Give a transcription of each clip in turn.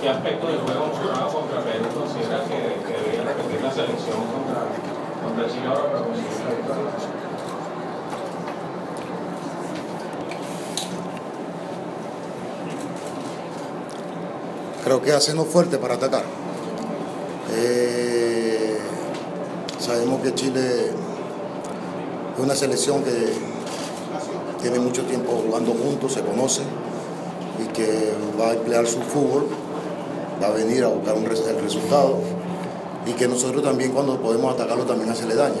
¿qué aspecto del juego mostrado contra Perú considera que, que debería repetir la selección contra, contra Chile ahora para conseguir la creo que hacernos fuerte para atacar. Eh, sabemos que Chile es una selección que tiene mucho tiempo jugando juntos, se conoce y que va a emplear su fútbol, va a venir a buscar un, el resultado y que nosotros también cuando podemos atacarlo también hacerle daño.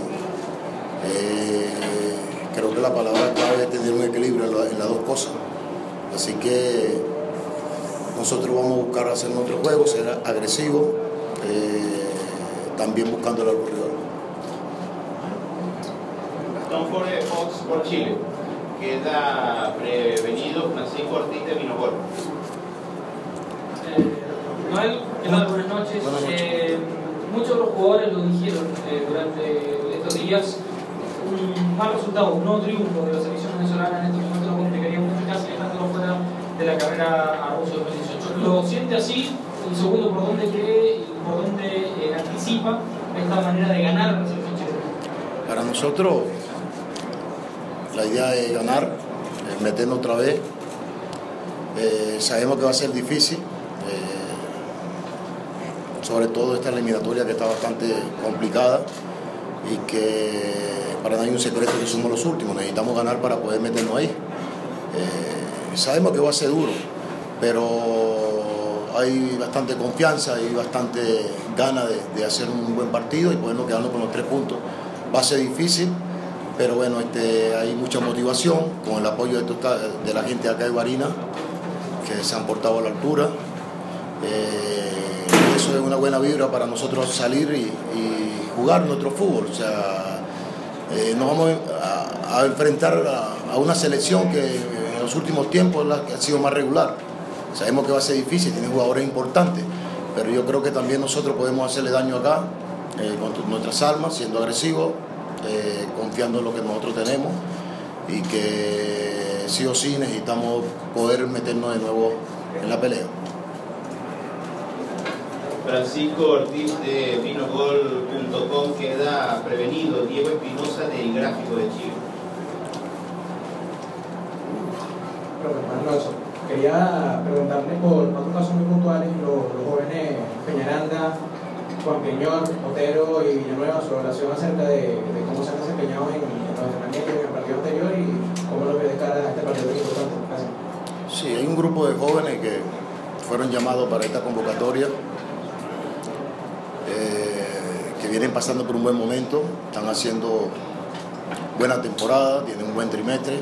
Eh, creo que la palabra clave es tener un equilibrio en, las dos cosas. Así que nosotros vamos a buscar hacer nuestro juego, ser agresivo, eh, también buscando la corredor. Don Jorge Fox por Chile. Queda prevenido Francisco Ortiz de Vinogol. Buenas noches. Buenas noches. Eh, muchos de los jugadores lo dijeron eh, durante estos días. Un mal resultado, un nuevo triunfo de la selección venezolana en estos momentos complicaría mucho casi dejándolo fuera de la carrera a Rusia 2018. ¿Lo siente así? Y segundo, ¿por dónde cree y por dónde eh, anticipa esta manera de ganar la selección chilena? Para nosotros la idea es ganar, es meternos otra vez. Sabemos que va a ser difícil, sobre todo esta eliminatoria que está bastante complicada y que para nadie un secreto que somos los últimos, necesitamos ganar para poder meternos ahí. Eh, sabemos que va a ser duro, pero hay bastante confianza y bastante ganas de, de, hacer un buen partido y podernos quedarnos con los tres puntos. Va a ser difícil, pero bueno, este, hay mucha motivación con el apoyo de, de la gente acá de Barina, que se han portado a la altura. Eh, eso es una buena vibra para nosotros salir y, jugar nuestro fútbol. O sea, eh, nos vamos a, enfrentar a, a, una selección que en los últimos tiempos la que ha sido más regular. Sabemos que va a ser difícil, tiene jugadores importantes, pero yo creo que también nosotros podemos hacerle daño acá eh, con nuestras armas, siendo agresivos, eh, confiando en lo que nosotros tenemos y que sí o sí necesitamos poder meternos de nuevo en la pelea. Francisco Ortiz de Vinogol.com queda prevenido Diego Espinosa del Gráfico de Chile. Bueno, quería preguntarle por cuatro casos muy puntuales, los, los jóvenes Peñaranda, Juan Peñón, Otero y Villanueva, su relación acerca de, de, cómo se han desempeñado en, en los entrenamientos en el partido anterior y cómo lo ve de cara a este partido tan importante. Gracias. Sí, hay un grupo de jóvenes que fueron llamados para esta convocatoria, eh, que vienen pasando por un buen momento, están haciendo buena temporada, tienen un buen trimestre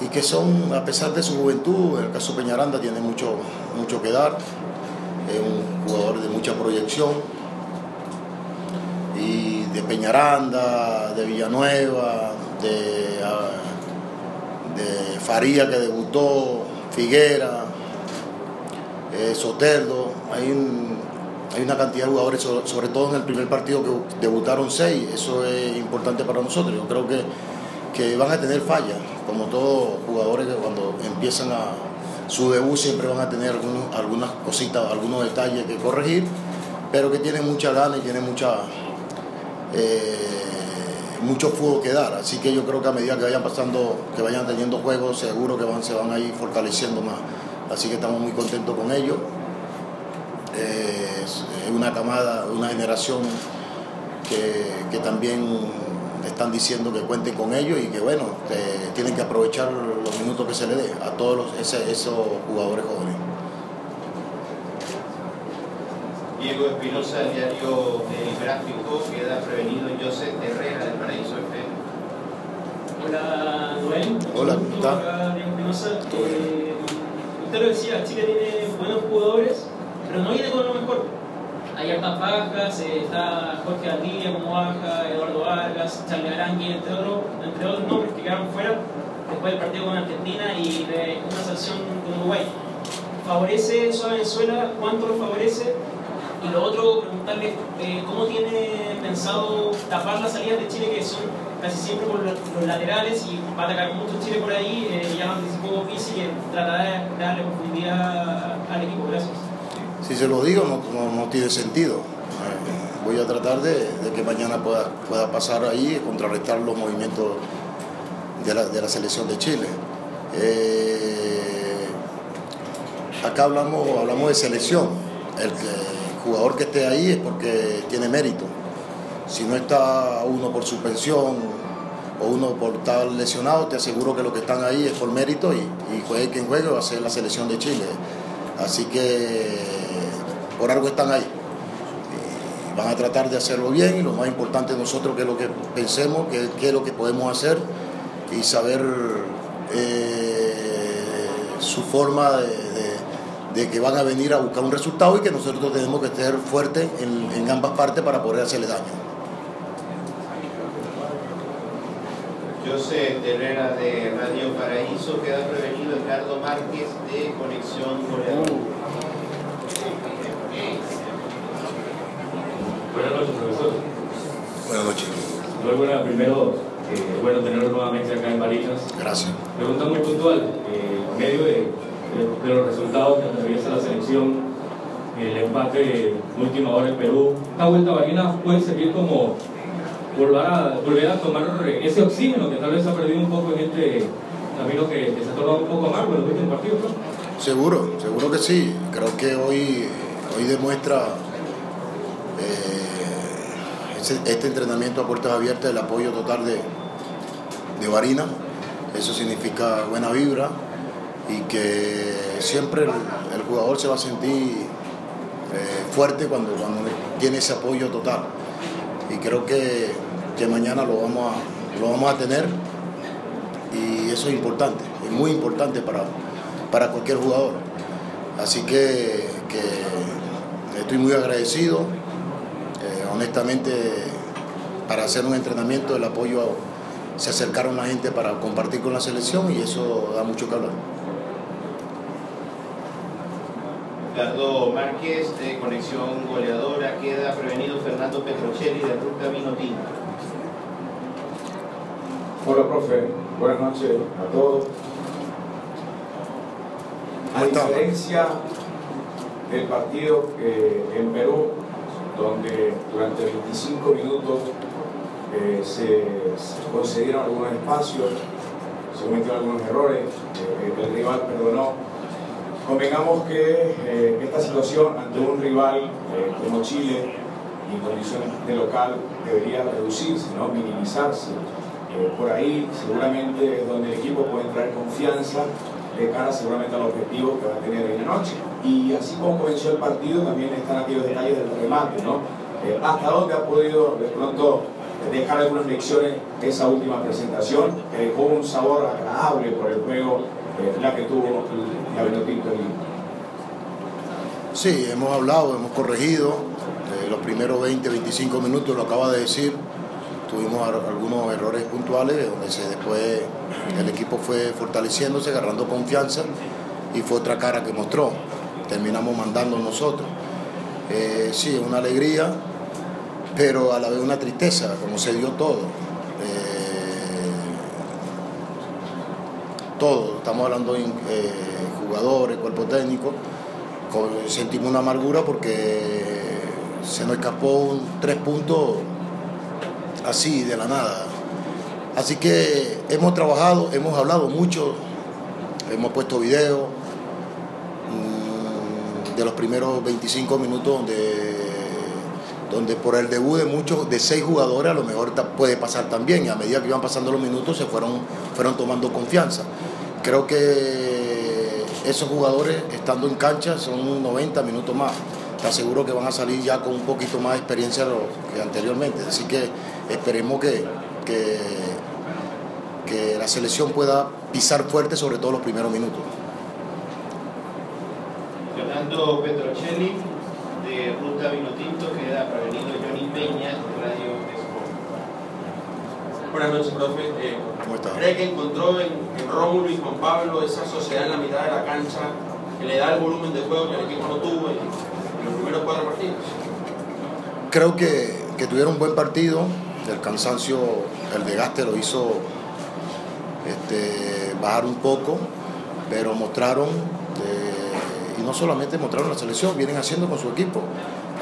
y que son, a pesar de su juventud, en el caso Peñaranda tiene mucho, mucho que dar, es un jugador de mucha proyección, y de Peñaranda, de Villanueva, de, de Faría que debutó, Figuera, eh, Soterdo, hay, un, hay una cantidad de jugadores, sobre, todo en el primer partido que debutaron seis, eso es importante para nosotros, yo creo que que van a tener fallas, como todos jugadores que cuando empiezan a su debut siempre van a tener algunas cositas, algunos detalles que corregir, pero que tienen mucha gana y tienen mucha, eh, mucho fútbol que dar. Así que yo creo que a medida que vayan pasando, que vayan teniendo juegos, seguro que se van a ir fortaleciendo más. Así que estamos muy contentos con ellos. Es una camada, una generación que, que también están diciendo que cuenten con ellos y que bueno, que tienen que aprovechar los minutos que se le dé a todos los, ese, esos jugadores jóvenes. Diego Espinosa, el diario El Gráfico, queda prevenido José Herrera del Paraíso FM. Hola, Noel. Hola, ¿cómo está? Hola, Diego Espinosa. Eh, usted lo decía, Chile tiene buenos jugadores, pero no viene con lo mejor hay hartas bajas, eh, está Jorge Aldilla como baja, Eduardo Vargas, Charlie Arangui, entre, otro, entre otros nombres que quedaron fuera después del partido con Argentina y de una sanción con Uruguay. ¿Favorece eso a Venezuela? ¿Cuánto lo favorece? Y lo otro, preguntarle eh, cómo tiene pensado tapar las salidas de Chile que son casi siempre por los, laterales y va a atacar mucho Chile por ahí, eh, ya lo anticipó Pizzi que tratará de darle profundidad al equipo. Gracias. Si se lo digo, no, no, tiene sentido. Eh, voy a tratar de, de, que mañana pueda, pueda pasar ahí y contrarrestar los movimientos de la, de la selección de Chile. Eh, acá hablamos, hablamos de selección. El, el jugador que esté ahí es porque tiene mérito. Si no está uno por suspensión o uno por estar lesionado, te aseguro que los que están ahí es por mérito y juegue quien juegue va a ser la selección de Chile. Así que por algo están ahí. Y van a tratar de hacerlo bien y lo más importante nosotros que es lo que pensemos, que, que es lo que podemos hacer y saber eh, su forma de, que van a venir a buscar un resultado y que nosotros tenemos que estar fuertes en, ambas partes para poder hacerle daño. José Herrera de Radio Paraíso queda prevenido Ricardo Márquez de Conexión Goleador. Buenas noches, profesor. Buenas noches. Muy buena, primero, eh, bueno tenerlo nuevamente acá en Barinas. Gracias. Pregunta muy puntual, eh, en medio de, de, de, los resultados que atraviesa la selección, el empate de última hora en Perú, esta vuelta a Barinas puede servir como volver a, volver a tomar ese oxígeno que tal vez ha perdido un poco en este camino que, que se ha tornado un poco amargo en los últimos partidos, ¿no? Seguro, seguro que sí. Creo que hoy, hoy demuestra eh, este entrenamiento a puertas abiertas, el apoyo total de, de Varina. Eso significa buena vibra y que siempre el, jugador se va a sentir eh, fuerte cuando, cuando tiene ese apoyo total. Y creo que, que mañana lo vamos, a, lo vamos a tener y eso es importante, es muy importante para, para cualquier jugador. Así que estoy muy agradecido. Honestamente, para hacer un entrenamiento, el apoyo se acercaron la gente para compartir con la selección y eso da mucho que hablar. Ricardo Márquez de Conexión Goleadora queda prevenido Fernando Petrocelli de Ruta Vino Tinto. Hola, profe. Buenas noches a todos. A diferencia del partido que en Perú, donde durante 25 minutos eh, se, concedieron algunos espacios, se cometieron algunos errores, eh, el rival perdonó. Convengamos que eh, esta situación ante un rival como Chile, en condiciones de local, debería reducirse, ¿no? minimizarse. por ahí seguramente es donde el equipo puede traer confianza de cara seguramente al objetivo que va a tener en la noche. Y así como comenzó el partido, también están aquellos detalles del remate, ¿no? Eh, ¿Hasta dónde ha podido de pronto dejar algunas lecciones esa última presentación que dejó un sabor agradable por el juego, eh, la que tuvo la Vinotinto en Sí, hemos hablado, hemos corregido. Eh, los primeros 20, 25 minutos, lo acaba de decir, tuvimos algunos errores puntuales donde se después el equipo fue fortaleciéndose, agarrando confianza y fue otra cara que mostró. Terminamos mandando nosotros. Eh, sí, una alegría, pero a la vez una tristeza, como se dio todo. Eh, todo, estamos hablando de eh, jugadores, cuerpo técnico, sentimos una amargura porque se nos escapó un, tres puntos así de la nada. Así que hemos trabajado, hemos hablado mucho, hemos puesto videos mmm, de los primeros 25 minutos donde, donde por el debut de muchos, de seis jugadores, a lo mejor puede pasar también. Y a medida que iban pasando los minutos se fueron, fueron tomando confianza. Creo que esos jugadores, estando en cancha, son 90 minutos más. Te aseguro que van a salir ya con un poquito más de experiencia que anteriormente. Así que esperemos que, que, que, la selección pueda pisar fuerte, sobre todo los primeros minutos. Leonardo Petrocelli, de Ruta Vinotinto, queda prevenido Johnny Peña, de Radio Sport. Buenas noches, profe. Eh, ¿Cómo está? ¿Cree que encontró en, en Rómulo y Juan Pablo esa sociedad en la mitad de la cancha que le da el volumen de juego que el equipo no tuvo en, en los primeros cuatro partidos? Creo que, que tuvieron un buen partido el cansancio, el desgaste lo hizo este, bajar un poco, pero mostraron eh, no solamente mostraron la selección, vienen haciendo con su equipo.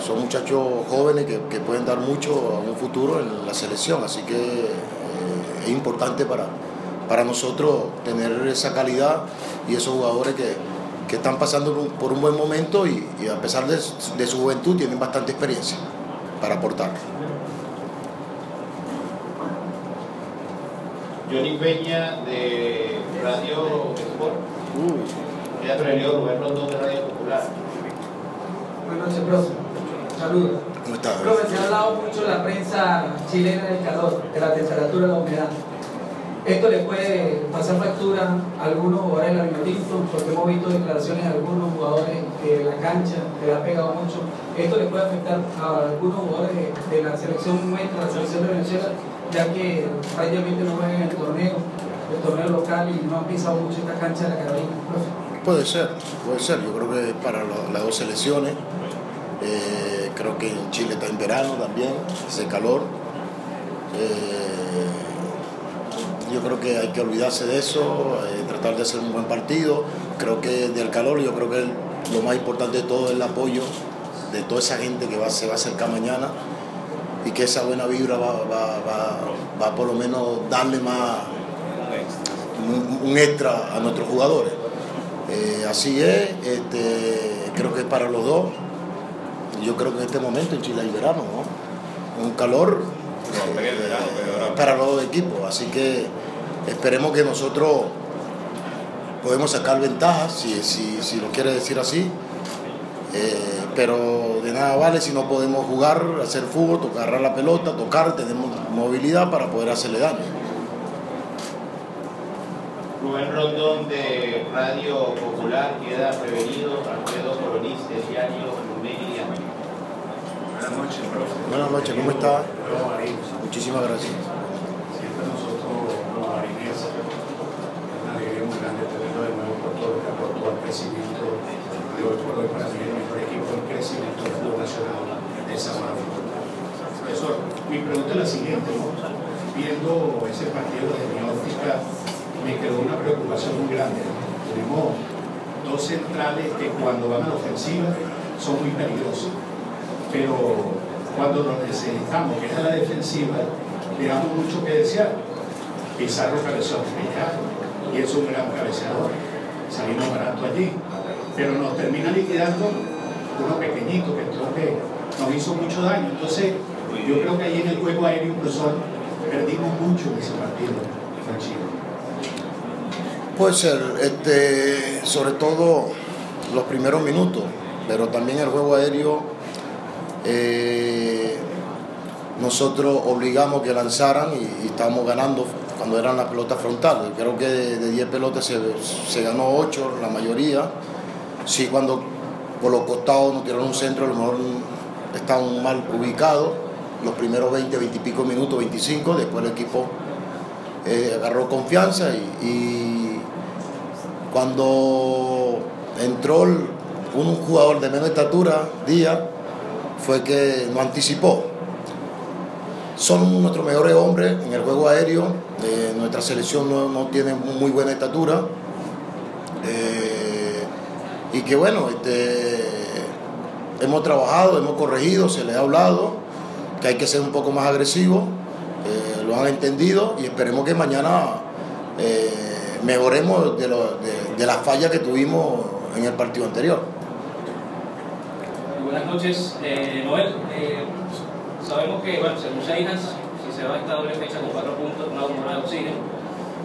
Son muchachos jóvenes que, que pueden dar mucho a un futuro en la selección, así que eh, es importante para, para nosotros tener esa calidad y esos jugadores que, que están pasando por un, por un buen momento y, y a pesar de, de su juventud tienen bastante experiencia para aportar. Johnny Peña de Radio Sport. Ya prevenido Rubén Rondón de Radio Popular. Buenas noches, profe. Saludos. ¿Cómo estás? Profe, se ha hablado mucho en la prensa chilena del calor, de la temperatura y la humedad. Esto le puede pasar factura a algunos jugadores del Avinotinto, porque hemos visto declaraciones de algunos jugadores de la cancha, que le ha pegado mucho. Esto le puede afectar a algunos jugadores de, de la selección nuestra, la selección de Venezuela, ya que prácticamente no juegan el torneo, el torneo local y no han pisado mucho esta cancha de la Carolina. Puede ser, puede ser. Yo creo que para las dos selecciones, eh, creo que en Chile está en verano también, hace calor. Eh, yo creo que hay que olvidarse de eso, eh, tratar de hacer un buen partido. Creo que del calor, yo creo que lo más importante de todo es el apoyo de toda esa gente que va, se va a acercar mañana y que esa buena vibra va, va, va, por lo menos darle más un, un extra a nuestros jugadores. Eh, así es, este, creo que es para los dos. Yo creo que en este momento en Chile hay verano, ¿no? Un calor eh, para los dos equipos. Así que esperemos que nosotros podemos sacar ventajas, si, si, si lo quiere decir así. Eh, pero de nada vale si no podemos jugar, hacer fútbol, tocar la pelota, tocar, tenemos movilidad para poder hacerle daño. Rubén Rondón de Radio Popular queda prevenido. Alfredo Coronis del diario Media. Buenas noches, profe. Buenas noches, ¿cómo está? Muchísimas gracias. Siempre nosotros, los marines, es una alegría muy grande tenerlo de nuevo por todo lo que aportó al crecimiento para mí el mejor equipo del crecimiento del fútbol nacional de mano. Profesor, mi pregunta es la siguiente. Viendo ese partido desde mi óptica, me quedó una preocupación muy grande. Tenemos dos centrales que cuando van a la ofensiva son muy peligrosos, pero cuando los necesitamos, que es a la defensiva, le damos mucho que desear. Pizarro cabezón y es un gran cabeceador. Salimos barato allí, pero nos termina liquidando uno pequeñito que que nos hizo mucho daño. Entonces, yo creo que ahí en el juego aéreo, profesor, perdimos mucho en ese partido. Puede ser, este, sobre todo los primeros minutos, pero también el juego aéreo, eh, nosotros obligamos que lanzaran y, estábamos ganando cuando eran las pelotas frontales. Creo que de 10 pelotas se, se ganó 8, la mayoría. Sí, cuando por los costados nos tiraron un centro, a lo mejor estaban mal ubicados. Los primeros 20, 20 y pico minutos, 25, después el equipo eh, agarró confianza y, cuando entró un jugador de menos estatura, Díaz, fue que nos anticipó. Son nuestros mejores hombres en el juego aéreo, eh, nuestra selección no, no tiene muy buena estatura. eh, y que bueno, este, hemos trabajado, hemos corregido, se les ha hablado que hay que ser un poco más agresivo, eh, lo han entendido y esperemos que mañana eh, mejoremos de, lo- de, las fallas que tuvimos en el partido anterior. Buenas noches, eh, Noel. Sabemos que, bueno, según Seinas, si se va a esta doble fecha con cuatro puntos, una bombona de oxígeno,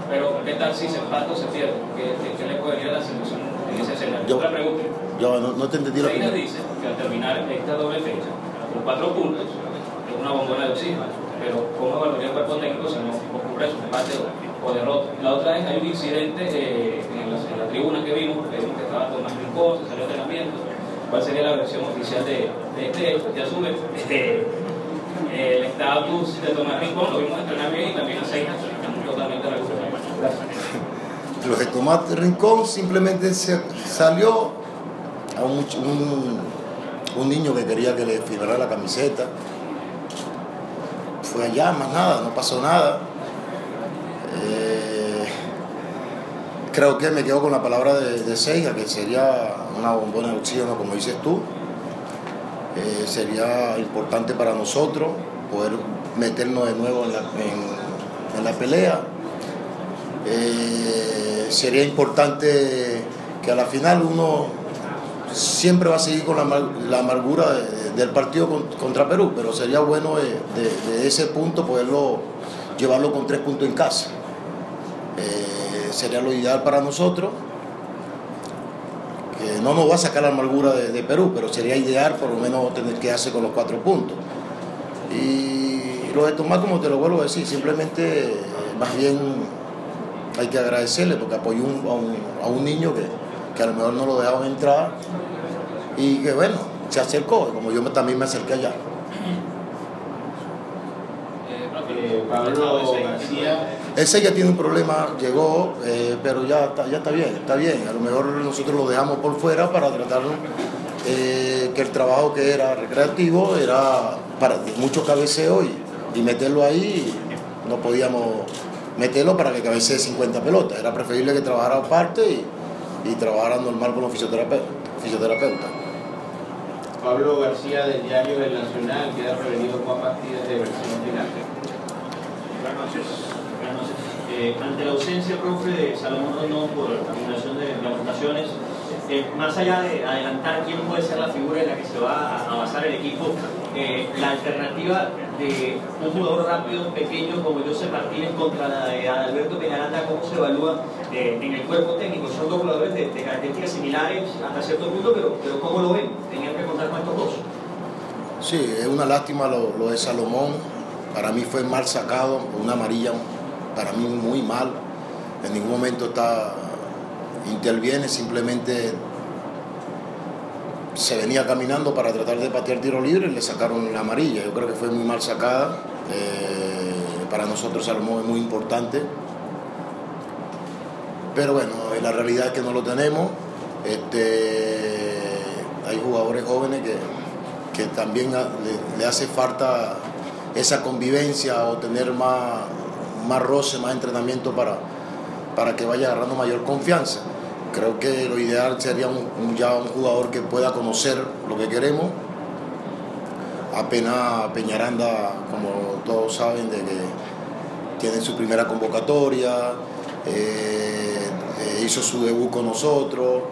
pero ¿qué tal si se empata o se pierde? ¿Qué, qué, le puede la selección ese escenario? Yo- Otra pregunta. Yo no, no te entendí la Seinas primera. dice que al terminar esta doble fecha con cuatro puntos, es una bombona de oxígeno, pero ¿cómo evaluaría el cuerpo técnico si no ocurre un empate o, o derrota? La otra es, hay un incidente eh, en, la, en la tribuna que vimos, que vimos que estaba Tomás Rincón, se salió de entrenamiento. ¿Cuál sería la versión oficial de, de este hecho? Y asume este, el estatus de Tomás Rincón, lo vimos entrenar bien y también a Seinas, totalmente recuperado. Lo de Tomás Rincón simplemente se salió a un, un, niño que quería que le firmara la camiseta. Fue allá, más nada, no pasó nada. Eh, creo que me quedo con la palabra de, de Seiga, que sería una bombona de oxígeno, como dices tú. Eh, sería importante para nosotros poder meternos de nuevo en la, en la pelea. Eh, sería importante que a la final uno siempre va a seguir con la, amar- la amargura de- del partido con- contra Perú, pero sería bueno de, ese punto poderlo llevarlo con tres puntos en casa. Eh, sería lo ideal para nosotros. Que no nos va a sacar la amargura de, Perú, pero sería ideal por lo menos tener que hacer con los cuatro puntos. Y lo de Tomás, como te lo vuelvo a decir, simplemente eh, más bien hay que agradecerle porque apoyó un- a, un, a un niño que, que a lo mejor no lo dejaban entrar y que bueno, se acercó, como yo también me acerqué allá. Eh, Pablo García, Ese ya tiene un problema, llegó, eh, pero ya está, ya está bien, está bien. A lo mejor nosotros lo dejamos por fuera para tratar eh, que el trabajo que era recreativo era para mucho cabeceo y, y meterlo ahí. No podíamos meterlo para que cabecee 50 pelotas. Era preferible que trabajara aparte y, y trabajara normal con los fisioterapeutas. fisioterapeutas. Pablo García del diario El Nacional, queda prevenido Juan Bastidas de versión final. Buenas noches. Buenas noches. Eh, ante la ausencia, profe, de Salomón Rondón por acumulación de amonestaciones, eh, más allá de adelantar quién puede ser la figura en la que se va a, a basar el equipo, eh, la alternativa de un jugador rápido, pequeño como José Martínez contra la de Adalberto Peñaranda, ¿cómo se evalúa eh, en el cuerpo técnico? Son dos jugadores de, de características similares hasta cierto punto, pero, pero ¿cómo lo ven? Tenían que contar con estos dos. Sí, es una lástima lo, lo de Salomón. Para mí fue mal sacado, una amarilla, para mí muy mal. En ningún momento está interviene, simplemente se venía caminando para tratar de patear tiro libre y le sacaron la amarilla. Yo creo que fue muy mal sacada. Eh, para nosotros Salomón es muy importante. Pero bueno, la realidad es que no lo tenemos. Este, hay jugadores jóvenes que, que también le hace falta esa convivencia o tener más, más roce, más entrenamiento para, para que vaya agarrando mayor confianza. Creo que lo ideal sería un, ya un jugador que pueda conocer lo que queremos. Apenas Peñaranda, como todos saben, de que tiene su primera convocatoria, eh, eh, hizo su debut con nosotros,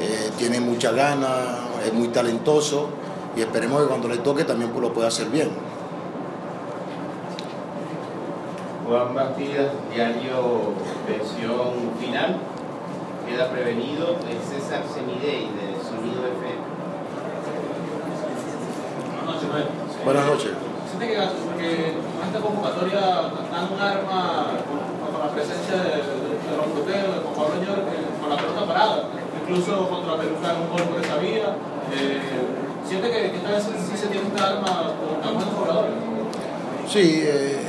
eh, tiene mucha ganas, es muy talentoso y esperemos que cuando le toque también pues, lo pueda hacer bien. Juan Bastidas, diario versión final, queda prevenido el César Semidey de Sonido FM. Buenas noches, Noel. Buenas noches. Siente que, con esta convocatoria dan un arma con, con la presencia de, de, de Ron Botero, de Juan Pablo Ñor, eh, con la pelota parada, incluso contra Perú fue un gol por esa vía. Eh, siente que, que esta vez sí se tiene un arma con tan buenos jugadores. Sí, eh,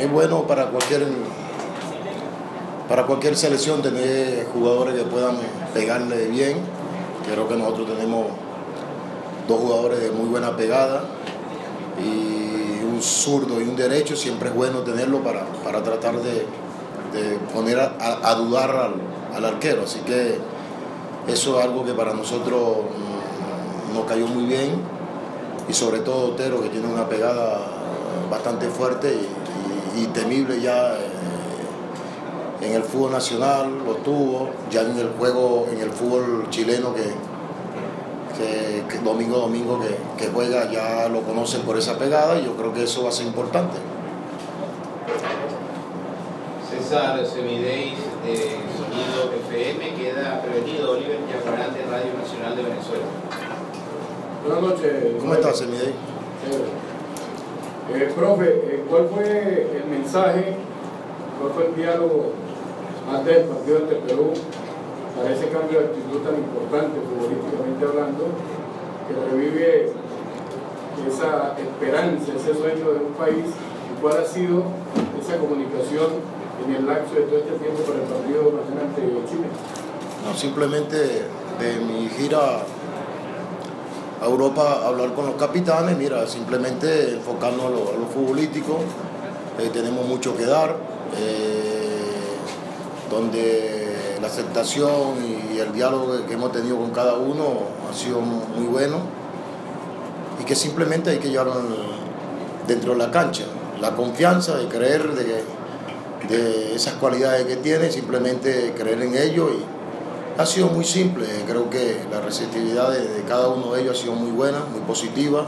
es bueno para cualquier para cualquier selección tener jugadores que puedan pegarle bien. Creo que nosotros tenemos dos jugadores de muy buena pegada y un zurdo y un derecho. Siempre es bueno tenerlo para, para tratar de, poner a, dudar al, arquero. Así que eso es algo que para nosotros mm, nos cayó muy bien y sobre todo Otero que tiene una pegada bastante fuerte y, y- y temible ya en el fútbol nacional, lo tuvo, ya en el juego, en el fútbol chileno que, que, que domingo domingo que, que juega ya lo conocen por esa pegada y yo creo que eso va a ser importante. César Semidey de Sonido FM, queda prevenido Oliver Yacarán de Radio Nacional de Venezuela. Buenas noches. ¿Cómo estás, Semidey? Eh, profe, eh, ¿cuál fue el mensaje, cuál fue el diálogo antes del partido ante Perú para ese cambio de actitud tan importante, futbolísticamente hablando, que revive esa esperanza, ese sueño de un país? ¿Y cuál ha sido esa comunicación en el lapso de todo este tiempo para el partido nacional ante Chile? No, simplemente de mi gira a Europa hablar con los capitanes, mira, simplemente enfocarnos a lo, a futbolístico, eh, tenemos mucho que dar, eh, donde la aceptación y el diálogo que hemos tenido con cada uno ha sido muy bueno y que simplemente hay que llevarlo dentro de la cancha. La confianza de creer de, esas cualidades que tiene, simplemente creer en ello y ha sido muy simple. Creo que la receptividad de cada uno de ellos ha sido muy buena, muy positiva.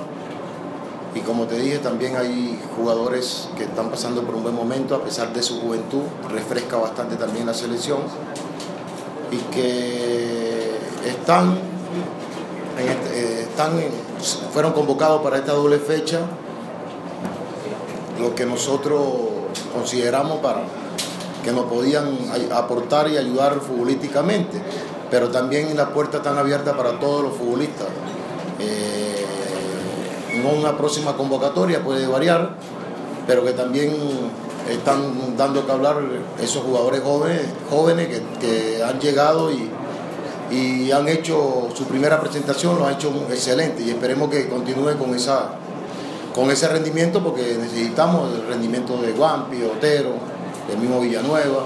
Y como te dije, también hay jugadores que están pasando por un buen momento, a pesar de su juventud, refresca bastante también la selección y que están, este, eh, están fueron convocados para esta doble fecha, lo que nosotros consideramos para que nos podían aportar y ayudar futbolísticamente, pero también las puertas están abiertas para todos los futbolistas. Eh, en una próxima convocatoria puede variar, pero que también están dando que hablar esos jugadores jóvenes, jóvenes que, han llegado y, han hecho su primera presentación, lo han hecho excelente y esperemos que continúe con, esa, con ese rendimiento porque necesitamos el rendimiento de Guampi, Otero, del mismo Villanueva.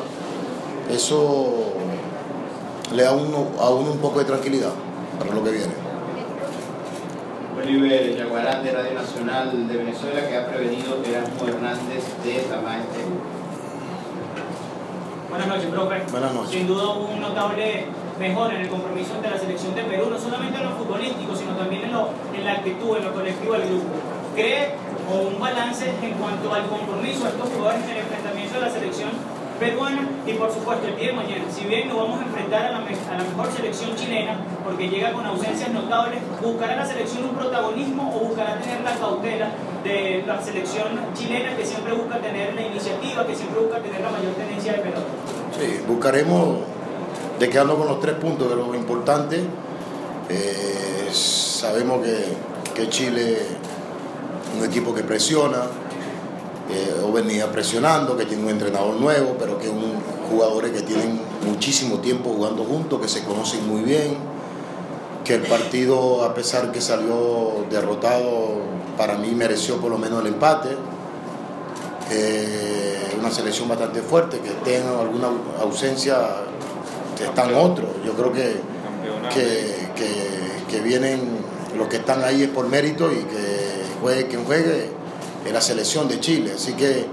Eso le da uno, a uno un poco de tranquilidad para lo que viene. Oliver Yaguarán de Radio Nacional de Venezuela que ha prevenido Erasmo Hernández de Tamaeste. Buenas noches, profe. Buenas noches. Sin duda un notable mejor en el compromiso de la selección de Perú, no solamente en lo futbolístico, sino también en, lo, en la actitud, en lo colectivo del grupo. ¿Cree o un balance en cuanto al compromiso de estos jugadores en el enfrentamiento de la selección peruana y por supuesto el día de mañana, si bien nos vamos a enfrentar a la, a la mejor selección chilena, porque llega con ausencias notables, ¿buscará la selección un protagonismo o buscará tener la cautela de la selección chilena que siempre busca tener la iniciativa, que siempre busca tener la mayor tenencia de pelota? Sí, buscaremos de quedarnos con los tres puntos, de lo importante. Eh, sabemos que, que Chile es un equipo que presiona, eh, o venía presionando, que tiene un entrenador nuevo, pero que es un jugadores que tienen muchísimo tiempo jugando juntos, que se conocen muy bien, que el partido, a pesar que salió derrotado, para mí mereció por lo menos el empate. Eh, una selección bastante fuerte, que tenga alguna ausencia, están otros. Yo creo que, que, que, que vienen, los que están ahí es por mérito y que juegue quien juegue en la selección de Chile. Así que,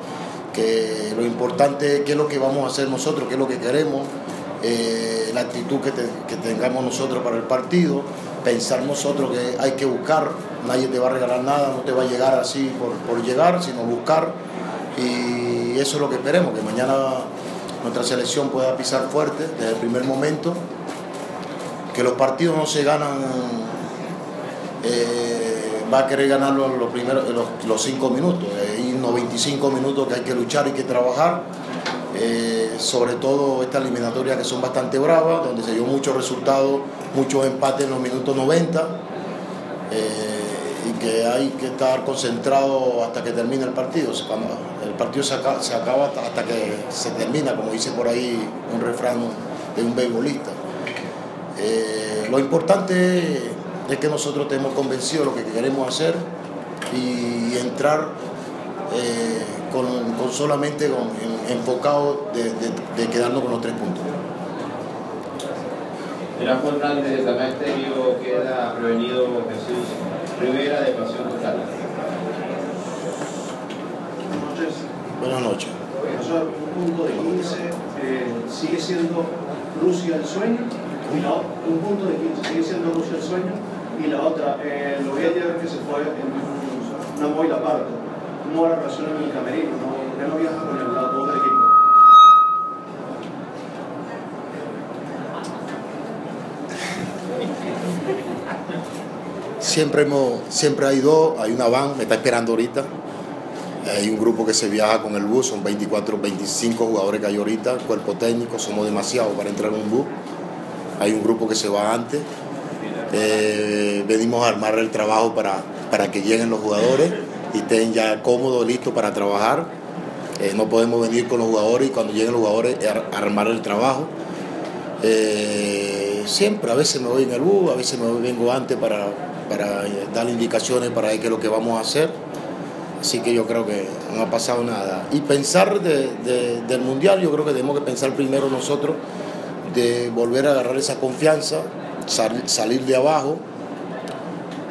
que, lo importante es qué es lo que vamos a hacer nosotros, qué es lo que queremos, eh, la actitud que, que, tengamos nosotros para el partido, pensar nosotros que hay que buscar, nadie te va a regalar nada, no te va a llegar así por, por llegar, sino buscar. Y eso es lo que esperemos, que mañana nuestra selección pueda pisar fuerte desde el primer momento, que los partidos no se ganan. Eh, va a querer ganarlo en los, primeros, los, cinco minutos. Hay 95 minutos que hay que luchar y que trabajar. Eh, sobre todo esta eliminatoria que son bastante bravas, donde se dio muchos resultados, muchos empates en los minutos 90. Eh, y que hay que estar concentrado hasta que termine el partido. Cuando el partido se acaba, hasta, que se termina, como dice por ahí un refrán de un beisbolista. Eh, lo importante es que nosotros tenemos convencido lo que queremos hacer y entrar eh, con, con, solamente con, en, enfocado de, de, de, quedarnos con los tres puntos. Erasmo Hernández de Tamaesterio queda prevenido Jesús Rivera de Pasión Total. Buenas noches. Buenas noches. Profesor, un punto de 15 eh, sigue siendo Rusia el sueño. No, un punto de 15 sigue siendo Rusia el sueño y la otra, eh, lo vi ayer que se fue en una móvil aparte. ¿Cómo va la relación en el camerino? ¿No? ¿Por qué no viaja con el lado del equipo? Siempre, hemos, siempre hay dos, hay una van, me está esperando ahorita. Hay un grupo que se viaja con el bus, son 24, 25 jugadores que hay ahorita, cuerpo técnico, somos demasiados para entrar en un bus. Hay un grupo que se va antes eh, venimos a armar el trabajo para, para que lleguen los jugadores y estén ya cómodos, listos para trabajar. Eh, no podemos venir con los jugadores y cuando lleguen los jugadores armar el trabajo. Eh, siempre, a veces me voy en el bus, a veces me vengo antes para, para dar indicaciones para ver qué es lo que vamos a hacer. Así que yo creo que no ha pasado nada. Y pensar de, de, del mundial, yo creo que tenemos que pensar primero nosotros de volver a agarrar esa confianza, salir de abajo.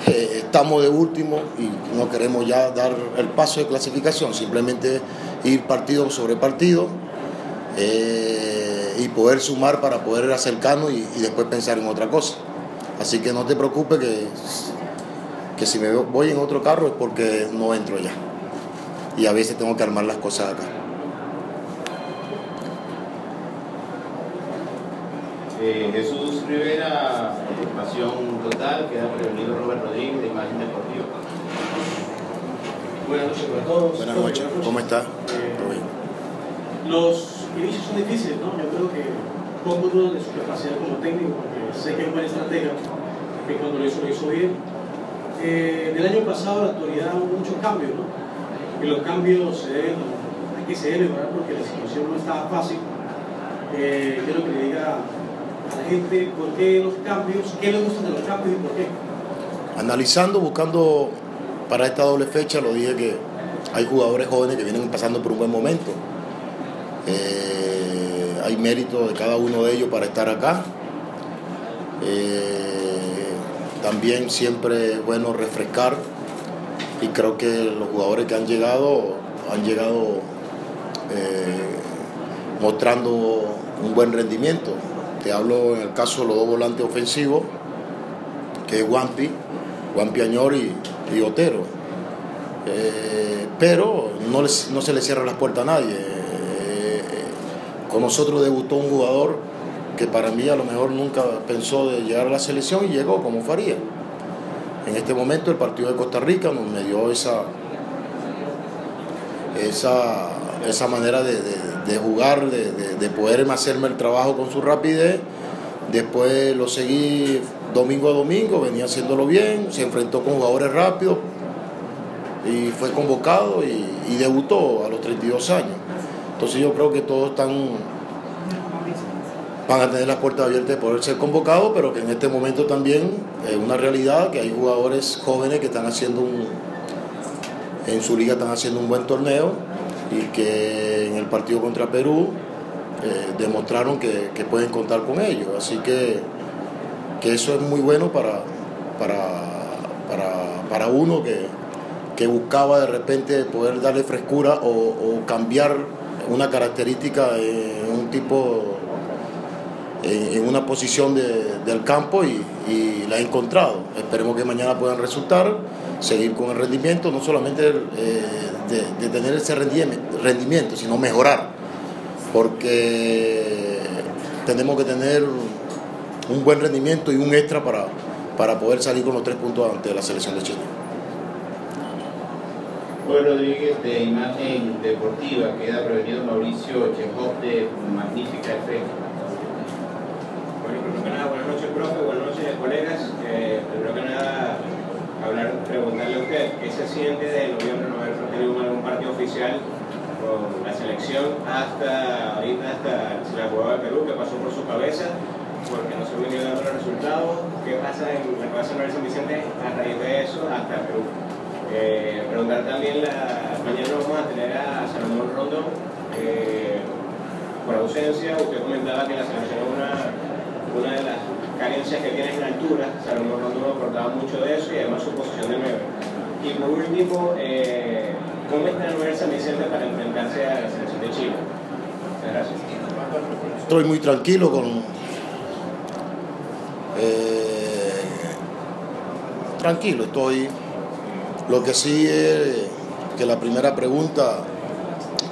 Eh, estamos de último y no queremos ya dar el paso de clasificación, simplemente ir partido sobre partido eh, y poder sumar para poder acercarnos y, y después pensar en otra cosa. Así que no te preocupes que, que si me voy en otro carro es porque no entro ya. Y a veces tengo que armar las cosas acá. Eh, Jesús Rivera, ocupación total, queda prevenido Robert Rodríguez de Imagen Deportiva. Buenas noches para todos. Buenas noches, ¿cómo está? Eh, los inicios son difíciles, ¿no? Yo creo que poco dudo de su capacidad como técnico, porque sé que es un buen estratega, que cuando lo hizo, lo hizo bien. Eh, del año pasado, la actualidad hubo muchos cambios, ¿no? Y los cambios se deben, hay que se deben, ¿verdad? Porque la situación no estaba fácil. Eh, quiero que le diga la gente por qué los cambios, qué le gustan de los cambios y por qué. Analizando, buscando para esta doble fecha, lo dije que hay jugadores jóvenes que vienen pasando por un buen momento. Eh, hay mérito de cada uno de ellos para estar acá. Eh, también siempre es bueno refrescar y creo que los jugadores que han llegado han llegado eh, mostrando un buen rendimiento. Te hablo en el caso de los dos volantes ofensivos, que es Wampi, Wampi Añor y, Otero. Eh, pero no, les, no se le cierra las puertas a nadie. Eh, con nosotros debutó un jugador que para mí a lo mejor nunca pensó de llegar a la selección y llegó como Faría. En este momento el partido de Costa Rica nos me dio esa, esa, esa manera de, de jugar, de, de, poder hacerme el trabajo con su rapidez. Después lo seguí domingo a domingo, venía haciéndolo bien, se enfrentó con jugadores rápidos y fue convocado y, y debutó a los 32 años. Entonces yo creo que todos están van a tener las puertas abiertas de poder ser convocados, pero que en este momento también es una realidad que hay jugadores jóvenes que están haciendo un, en su liga están haciendo un buen torneo y que en el partido contra Perú eh, demostraron que, que, pueden contar con ellos. Así que, que eso es muy bueno para, para, para, uno que, que, buscaba de repente poder darle frescura o, cambiar una característica en un tipo en una posición de, del campo y, la he encontrado. Esperemos que mañana puedan resultar, seguir con el rendimiento, no solamente eh, de, de, tener ese rendimiento, sino mejorar, porque tenemos que tener un buen rendimiento y un extra para, para poder salir con los tres puntos ante la selección de Chile. Rodríguez de Imagen Deportiva, queda prevenido Mauricio Chejov de Magnífica FM. Bueno, primero que nada, buenas noches, profe, buenas noches, colegas. Eh, primero que nada, preguntarle a usted qué se siente de noviembre no haber tenido algún partido oficial con la selección hasta ahorita, hasta la jugada de Perú, que pasó por su cabeza, porque no se venido dando los resultados. ¿Qué pasa en la Plaza Manuel San Vicente a raíz de eso hasta Perú? Eh, preguntar también, la, mañana vamos a tener a Salomón Rondón eh, por ausencia. Usted comentaba que la selección es una una de las carencias que tiene en altura, Salomón Rondón aportaba mucho de eso y además su posición de 9. Y por último, eh, ¿cómo está el Nuevo San Vicente para enfrentarse a la selección de Chile? Gracias. Estoy muy tranquilo con. Eh, tranquilo, estoy. Lo que sí es que la primera pregunta,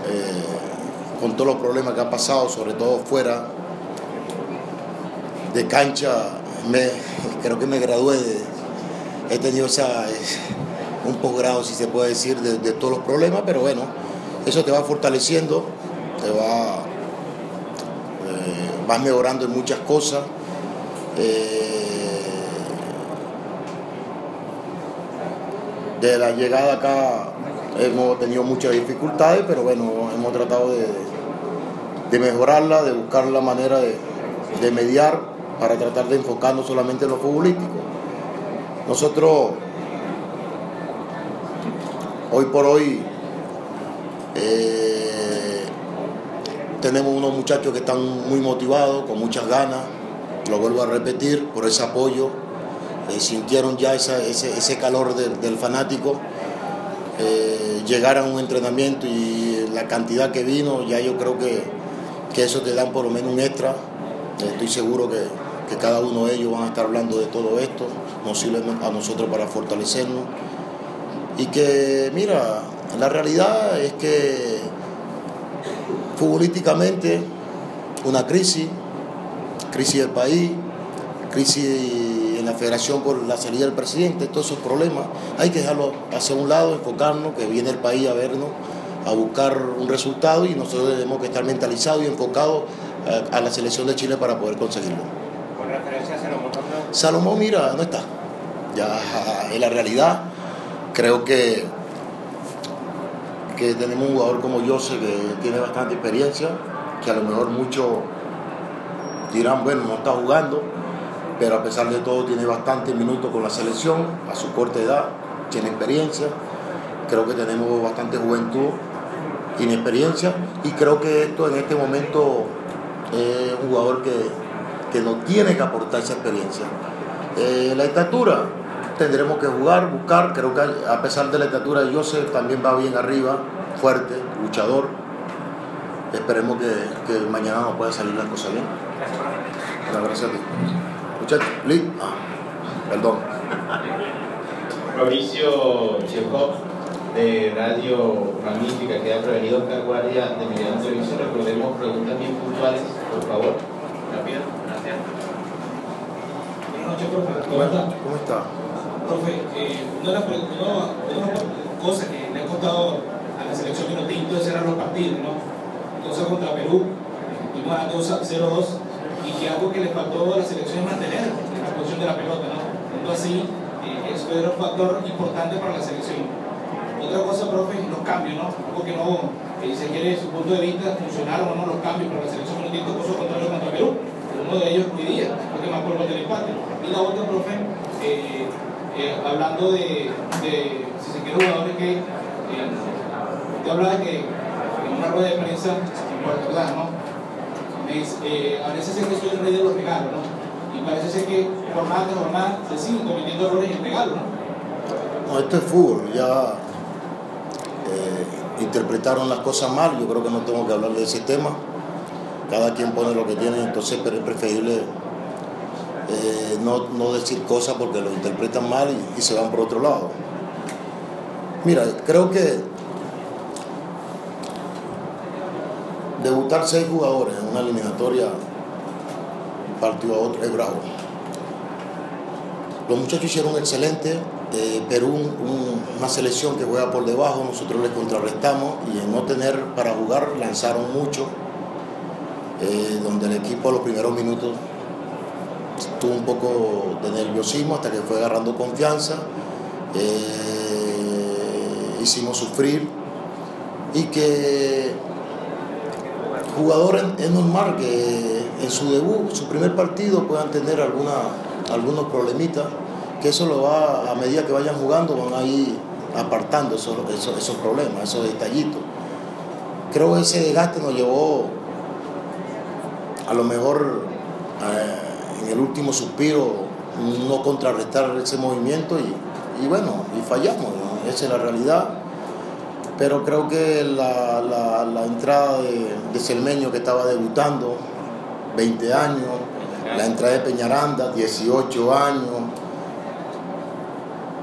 eh, con todos los problemas que ha pasado, sobre todo fuera de cancha, creo que me gradué, de, he tenido un posgrado, si se puede decir, de, de, todos los problemas, pero bueno, eso te va fortaleciendo, te va, eh, vas mejorando en muchas cosas. Eh, de la llegada acá hemos tenido muchas dificultades, pero bueno, hemos tratado de, de mejorarla, de buscar la manera de, de mediar para tratar de enfocarnos solamente en lo futbolístico. Nosotros, hoy por hoy, eh, tenemos unos muchachos que están muy motivados, con muchas ganas, lo vuelvo a repetir, por ese apoyo, eh, sintieron ya ese, ese, calor del fanático, eh, llegar a un entrenamiento y la cantidad que vino, ya yo creo que, que eso te dan por lo menos un extra, estoy seguro que, que cada uno de ellos van a estar hablando de todo esto, nos sirve a nosotros para fortalecernos. Y que, mira, la realidad es que futbolísticamente una crisis, crisis del país, crisis en la federación por la salida del presidente, todos esos problemas, hay que dejarlo hacia un lado, enfocarnos, que viene el país a vernos, a buscar un resultado y nosotros tenemos que estar mentalizados y enfocados a, a la selección de Chile para poder conseguirlo Salomón mira, no está. Ya es la realidad. Creo que, que tenemos un jugador como Jose que tiene bastante experiencia, que a lo mejor muchos dirán, bueno, no está jugando, pero a pesar de todo tiene bastantes minutos con la selección, a su corta edad, tiene experiencia. Creo que tenemos bastante juventud, inexperiencia, y creo que esto en este momento es un jugador que que no tiene que aportar esa experiencia. Eh, la estatura, tendremos que jugar, buscar, creo que a pesar de la estatura Joseph también va bien arriba, fuerte, luchador. Esperemos que, mañana nos pueda salir las cosas bien. Gracias a ti. Muchachos, ah, perdón. Mauricio Chekov de Radio Ramífica, que ha prevenido esta guardia de Mediano Televisión. Recordemos preguntas bien puntuales, por favor. Rápido. Buenas noches, profe. ¿Cómo está? ¿Cómo está? Profe, eh, una, de las, cosas que le ha costado a la selección de tinto es cerrar los partidos, ¿no? Entonces contra Perú, tuvimos a 0-2 y que algo que le faltó a la selección es mantener la posición de la pelota, ¿no? Entonces así, eh, eso era un factor importante para la selección. Otra cosa, profe, los cambios, ¿no? Porque no, eh, se quiere, su punto de vista, funcionaron o no los cambios para la selección de tinto, cosa contrario contra Perú. Uno de ellos hoy día, porque me acuerdo del empate. Y la otra, profe, eh, eh, hablando de, si se quiere, jugadores que. Eh, usted habla de que en una rueda de prensa, por verdad, ¿no? Es, eh, a veces es que soy el rey de los regalos, ¿no? Y parece ser que jornada tras jornada se siguen cometiendo errores en regalo, ¿no? No, esto es fútbol, ya interpretaron las cosas mal, yo creo que no tengo que hablar de ese tema. Cada quien pone lo que tiene, entonces pero es preferible eh, no, decir cosas porque lo interpretan mal y, se van por otro lado. Mira, creo que debutar seis jugadores en una eliminatoria partido a otro es bravo. Los muchachos hicieron excelente, eh, Perú una selección que juega por debajo, nosotros le contrarrestamos y en no tener para jugar lanzaron mucho, eh, donde el equipo a los primeros minutos tuvo un poco de nerviosismo hasta que fue agarrando confianza, eh, hicimos sufrir y que jugadores es normal que en su debut, su primer partido puedan tener algunos problemitas, que eso lo va, a medida que vayan jugando van a ir apartando esos, esos, problemas, esos detallitos. Creo que ese desgaste nos llevó a lo mejor eh, el último suspiro no contrarrestar ese movimiento y, bueno, y fallamos, esa es la realidad. Pero creo que la, entrada de, de que estaba debutando, 20 años, la entrada de Peñaranda, 18 años,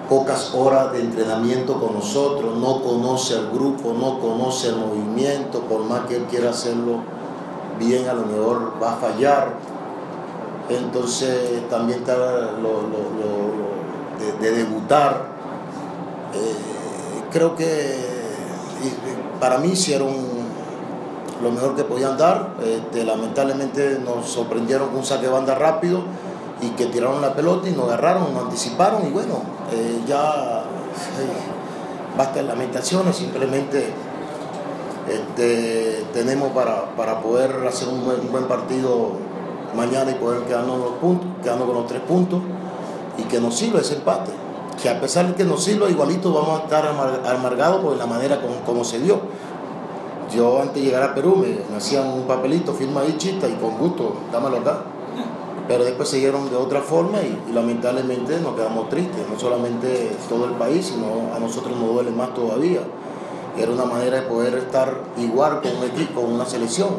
pocas horas de entrenamiento con nosotros, no conoce al grupo, no conoce el movimiento, por más que él quiera hacerlo bien, a lo mejor va a fallar entonces también está lo, de, debutar. Eh, creo que para mí hicieron lo mejor que podían dar. Este, lamentablemente nos sorprendieron con un saque de banda rápido y que tiraron la pelota y nos agarraron, nos anticiparon y bueno, eh, ya eh, basta en lamentaciones, simplemente este, tenemos para, poder hacer un buen partido mañana y poder quedarnos, los puntos, con los tres puntos y que nos sirva ese empate. Que a pesar de que nos sirva, igualito vamos a estar amargados por la manera como, se dio. yo antes de llegar a Perú me, me hacían un papelito, firma ahí chista y con gusto, dámelo acá. Pero después siguieron de otra forma y, y lamentablemente nos quedamos tristes, no solamente todo el país, sino a nosotros nos duele más todavía. Era una manera de poder estar igual con un equipo, con una selección.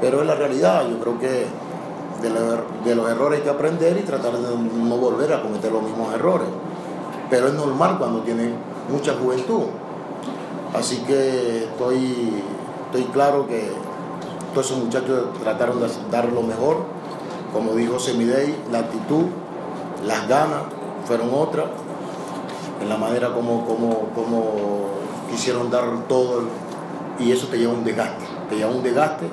Pero es la realidad, yo creo que de, la- de los errores hay que aprender y tratar de no volver a cometer los mismos errores. Pero es normal cuando tienen mucha juventud. Así que estoy, estoy claro que todos esos muchachos trataron de dar lo mejor. Como dijo Semidey, la actitud, las ganas fueron otras. En la manera como, como, como quisieron dar todo. Y eso te lleva a un desgaste. Te lleva a un desgaste.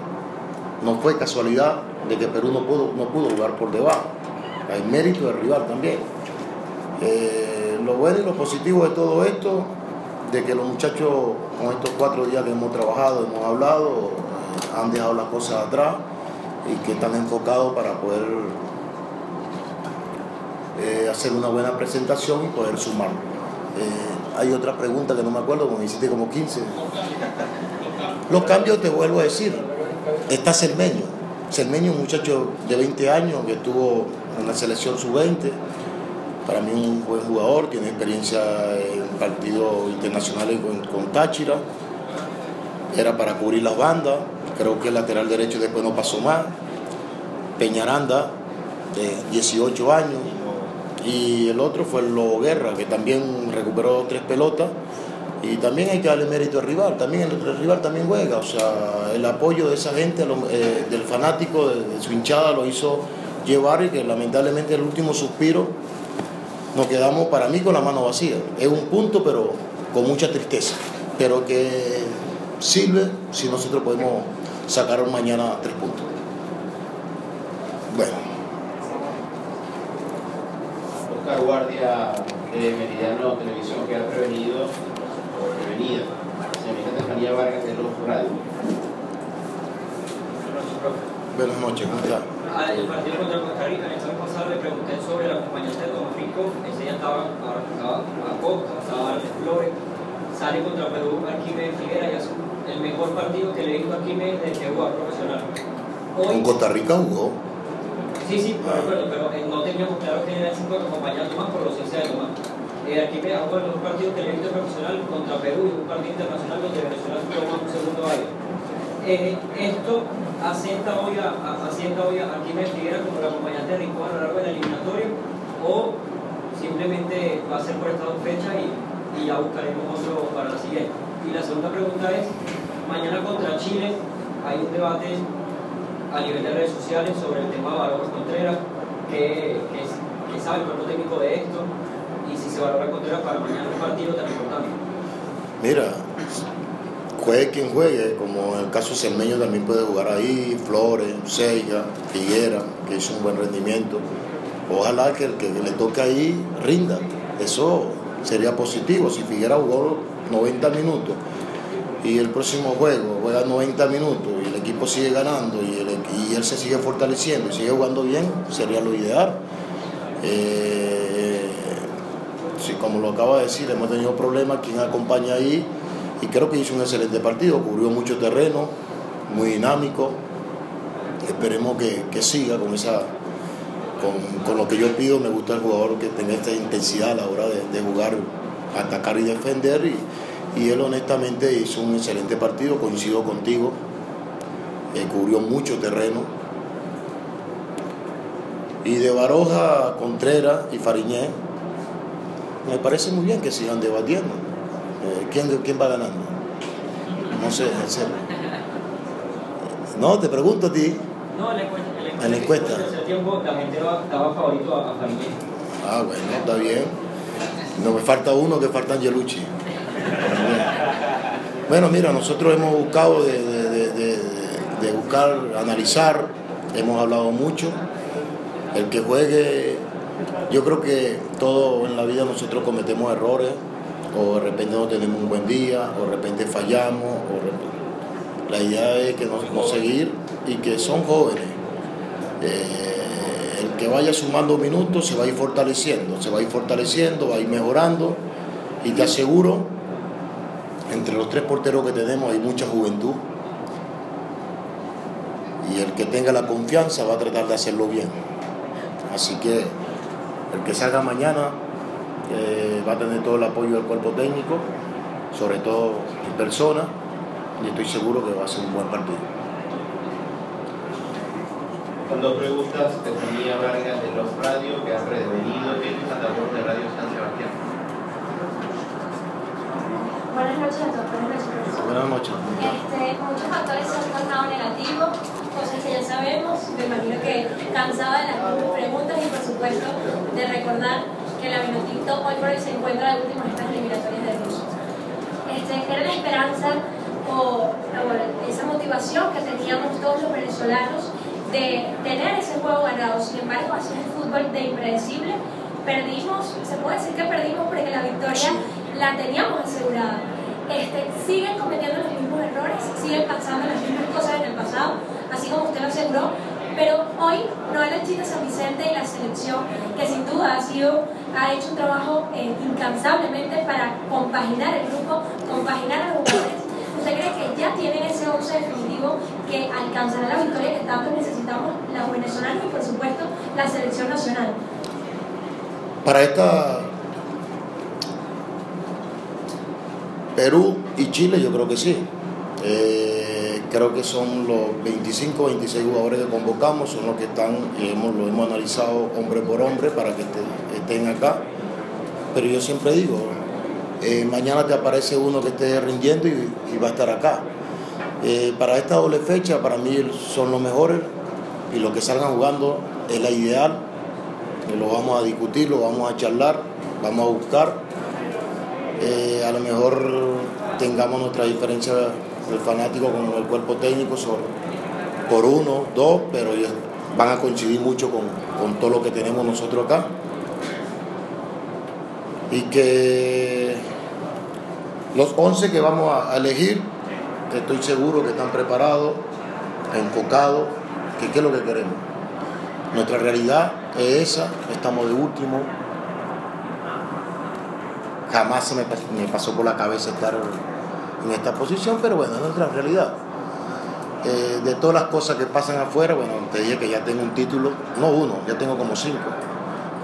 No fue casualidad de que Perú no pudo, no pudo jugar por debajo. Hay mérito del rival también. Eh, lo bueno y lo positivo de todo esto, de que los muchachos con estos cuatro días que hemos trabajado, hemos hablado, eh, han dejado las cosas atrás y que están enfocados para poder eh, hacer una buena presentación y poder sumar. Hay otra pregunta que no me acuerdo, como hiciste como 15. Los cambios, te vuelvo a decir, está Cermeño. Cermeño, un muchacho de 20 años que estuvo en la selección sub-20. Para mí un buen jugador, tiene experiencia en partidos internacionales con, Táchira. Era para cubrir las bandas. Creo que el lateral derecho después no pasó más. Peñaranda, de 18 años. Y el otro fue Lobo Guerra, que también recuperó tres pelotas. Y también hay que darle mérito al rival, también el, rival también juega, o sea, el apoyo de esa gente, eh, del fanático, de, de su hinchada, lo hizo llevar y que lamentablemente el último suspiro nos quedamos para mí con la mano vacía. Es un punto, pero con mucha tristeza, pero que sirve si nosotros podemos sacar mañana tres puntos. Bueno. Oscar Guardia de Meridiano Televisión que ha prevenido o prevenida. Señorita Estefanía Vargas de Luz Radio. Buenas noches, ¿cómo está? Ah, partido contra Costa Rica, el examen pasado le pregunté sobre el acompañante de Don Rico, ese ya estaba, ahora estaba a Costa, estaba Alex Flores, sale contra Perú, Arquímedes Figuera y hace el mejor partido que le hizo a Arquímedes desde que jugó a profesional. Con Costa Rica jugó. Sí, sí, por acuerdo, pero eh, no teníamos claro que era el 5 que acompañaba a Tomás por la ausencia de Tomás. Eh, Arquímedes jugó el mejor partido que le profesional contra Perú y un partido internacional donde Venezuela toma un segundo aire. Eh, esto asienta hoy a, a- asienta hoy a Arquímedes Figuera como el acompañante de Rincón a lo largo de la eliminatoria o simplemente va a ser por esta fecha y, y ya buscaremos otro para la siguiente. Y la segunda pregunta es, mañana contra Chile hay un debate a nivel de redes sociales sobre el tema de Valores Contreras, que, que, que sabe el cuerpo técnico de esto Mira, juegue quien juegue, como en el caso Cermeño también puede jugar ahí, Flores, Seiga, Figuera, que hizo un buen rendimiento. Ojalá que el que le toque ahí rinda. Eso sería positivo. Si Figuera jugó 90 minutos y el próximo juego juega 90 minutos y el equipo sigue ganando y, el- y él se sigue fortaleciendo y sigue jugando bien, sería lo ideal. Eh, sí, como lo acaba de decir, hemos tenido problemas, quien acompaña ahí y creo que hizo un excelente partido, cubrió mucho terreno, muy dinámico. Esperemos que, que siga con esa con, con lo que yo pido, me gusta el jugador que tenga esta intensidad a la hora de, de jugar, atacar y defender y, y él honestamente hizo un excelente partido, coincido contigo, eh, cubrió mucho terreno. Y de Baroja, Contreras y Fariñez, me parece muy bien que sigan debatiendo. Eh, ¿quién, ¿Quién va ganando? No sé, en serio. No, te pregunto a ti. No, en la encuesta. En la encuesta. La gente daba favorito a, Fariñez. Ah, bueno, está bien. No me falta uno que falta Angelucci. Bueno, mira, nosotros hemos buscado de- de- de buscar, analizar, hemos hablado mucho. El que juegue, yo creo que todo en la vida nosotros cometemos errores, o de repente no tenemos un buen día, o de repente fallamos, o la idea es que no, no seguir y que son jóvenes. Eh, el que vaya sumando minutos se va a ir fortaleciendo, se va a ir fortaleciendo, va a ir mejorando y te aseguro, entre los tres porteros que tenemos hay mucha juventud y el que tenga la confianza va a tratar de hacerlo bien. Así que el que salga mañana eh, va a tener todo el apoyo del cuerpo técnico, sobre todo en persona, y estoy seguro que va a ser un buen partido. Con dos preguntas, Estefanía Vargas de Los Radio, que ha prevenido el Catador de Radio San Sebastián. Buenas noches a todos. Buenas noches. Buenas noches. Este, muchos factores se han tornado negativos, cosas que ya sabemos. Me imagino que cansada de las preguntas y, por supuesto, de recordar que la Vinotinto hoy por hoy se encuentra de último en estas eliminatorias de Rusia. Este, era la esperanza o, o esa motivación que teníamos todos los venezolanos de tener ese juego ganado. Sin embargo, así es el fútbol de impredecible. Perdimos, se puede decir que perdimos porque la victoria la teníamos asegurada. Este, siguen cometiendo los mismos errores, siguen pasando las mismas cosas en el pasado, así como usted lo aseguró. Pero hoy Noel Chita San Vicente y la selección, que sin duda ha, sido, ha hecho un trabajo eh, incansablemente para compaginar el grupo, compaginar a los jugadores. ¿Usted cree que ya tienen ese 11 definitivo que alcanzará la victoria que tanto necesitamos los venezolanos y por supuesto la selección nacional? Para esta Perú y Chile yo creo que sí. Eh, creo que son los 25 o 26 jugadores que convocamos, son los que están, hemos, lo hemos analizado hombre por hombre para que estén acá. Pero yo siempre digo, eh, mañana te aparece uno que esté rindiendo y, va a estar acá. Eh, para esta doble fecha, para mí son los mejores y los que salgan jugando es la ideal. Lo vamos a discutir, lo vamos a charlar, vamos a buscar eh, a lo mejor tengamos nuestra diferencia del fanático con el cuerpo técnico por uno, dos, pero ellos van a coincidir mucho con, todo lo que tenemos nosotros acá. Y que los 11 que vamos a elegir, estoy seguro que están preparados, enfocados, que qué es lo que queremos. Nuestra realidad es esa, estamos de último, jamás se me, pasó por la cabeza estar en esta posición, pero bueno, es nuestra realidad. Eh, de todas las cosas que pasan afuera, bueno, te dije que ya tengo un título, no uno, ya tengo como cinco,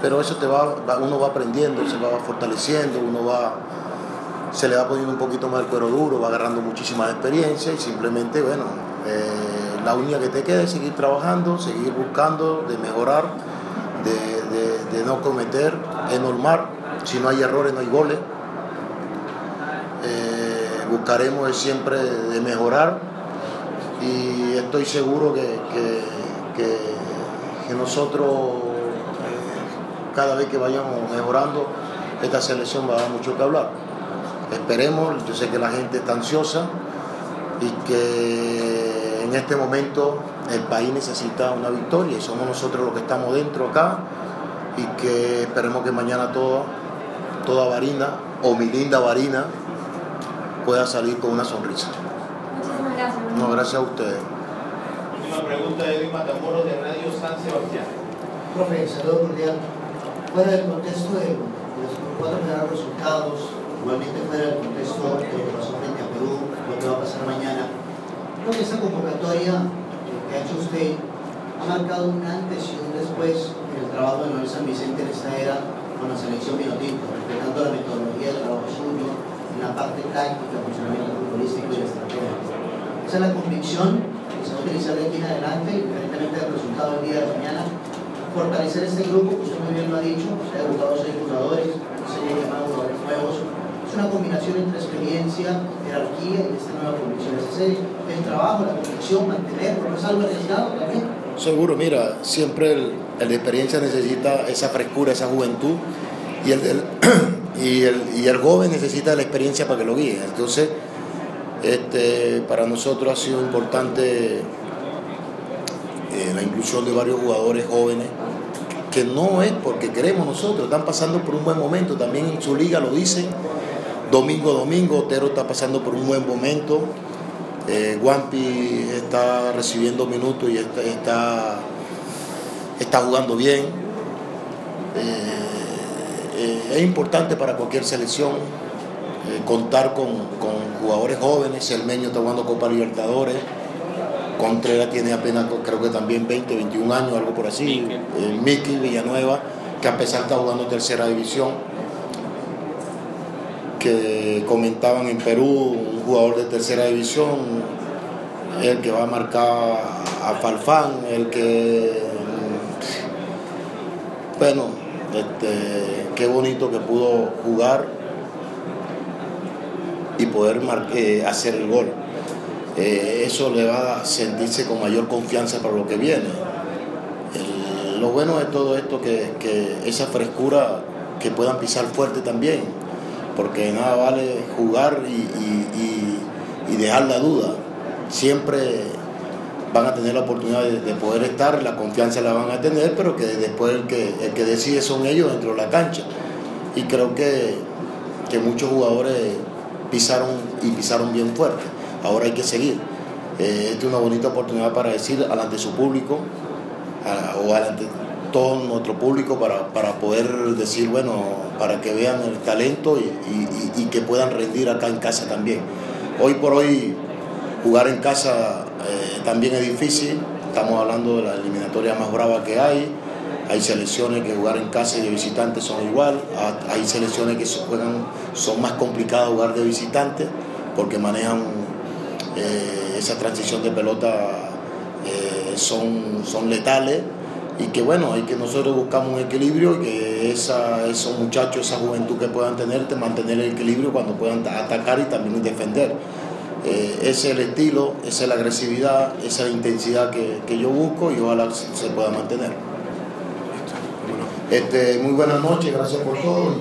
pero eso te va, uno va aprendiendo, se va fortaleciendo, uno va, se le va poniendo un poquito más el cuero duro, va agarrando muchísima experiencia y simplemente, bueno, eh, la única que te queda es seguir trabajando, seguir buscando de mejorar, de, de no cometer, es normal si no hay errores, no hay goles. Buscaremos siempre de mejorar y estoy seguro que, que, nosotros eh, cada vez que vayamos mejorando esta selección va a dar mucho que hablar. Esperemos, yo sé que la gente está ansiosa y que en este momento el país necesita una victoria y somos nosotros los que estamos dentro acá y que esperemos que mañana todo toda varina o mi linda varina pueda salir con una sonrisa. Muchísimas gracias. No, gracias a ustedes. Última pregunta de Edwin Matamoros de Radio San Sebastián. Profe, saludo cordial. Fuera del contexto de los cuatro primeros resultados, igualmente fuera del contexto de lo que pasó frente a Perú, lo que va a pasar mañana, creo que esa convocatoria que ha hecho usted ha marcado un antes y un después en el trabajo de Noel San Vicente en esta era con la selección Vinotinto, respetando la metodología del trabajo suyo parte táctica, el funcionamiento futbolístico y estrategia. Esa es la convicción que se va a utilizar de aquí en adelante, independientemente del resultado del día de mañana, fortalecer este grupo, que usted muy bien lo ha dicho, se ha debutado seis jugadores, se han llamado jugadores nuevos, es una combinación entre experiencia, jerarquía y esta nueva convicción. Es el trabajo, la convicción, mantener, porque es algo arriesgado también. Seguro, mira, siempre el, el de experiencia necesita esa frescura, esa juventud, y el, y, el, y el joven necesita la experiencia para que lo guíe. Entonces, este, para nosotros ha sido importante eh, la inclusión de varios jugadores jóvenes, que no es porque queremos nosotros, están pasando por un buen momento, también en su liga lo dicen, domingo a domingo, Otero está pasando por un buen momento, eh, Wampi está recibiendo minutos y está está jugando bien. Eh, eh, es importante para cualquier selección eh, contar con, con, jugadores jóvenes, el Meño está jugando Copa Libertadores, Contreras tiene apenas creo que también 20, 21 años, algo por así, Miki Villanueva, que a pesar está jugando tercera división, que comentaban en Perú, un jugador de tercera división, el que va a marcar a Falfán, el que bueno, este, qué bonito que pudo jugar y poder eh, hacer el gol. Eh, eso le va a sentirse con mayor confianza para lo que viene. lo bueno de todo esto que, que esa frescura que puedan pisar fuerte también, porque nada vale jugar y, y dejar la duda. Siempre van a tener la oportunidad de, poder estar, la confianza la van a tener, pero que después el que, que decide son ellos dentro de la cancha. Y creo que, que muchos jugadores pisaron y pisaron bien fuerte. Ahora hay que seguir. Eh, esta es una bonita oportunidad para decir alante su público o alante todo nuestro público para, para, poder decir, bueno, para que vean el talento y que puedan rendir acá en casa también. Hoy por hoy jugar en casa eh, también es difícil, estamos hablando de la eliminatoria más brava que hay, hay selecciones que jugar en casa y de visitantes son igual, hay selecciones que juegan, son más complicadas jugar de visitantes porque manejan eh, esa transición de pelota, eh, son, son letales. Y que bueno, hay que nosotros buscamos un equilibrio y que esos muchachos, esa juventud que puedan tener, mantener el equilibrio cuando puedan atacar y también defender. Eh, ese es el estilo, esa es la agresividad, esa es la intensidad que, que yo busco y ojalá se pueda mantener. Este, muy buenas noches, gracias por todo.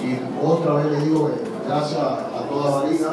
Y, otra vez le digo gracias a toda la liga.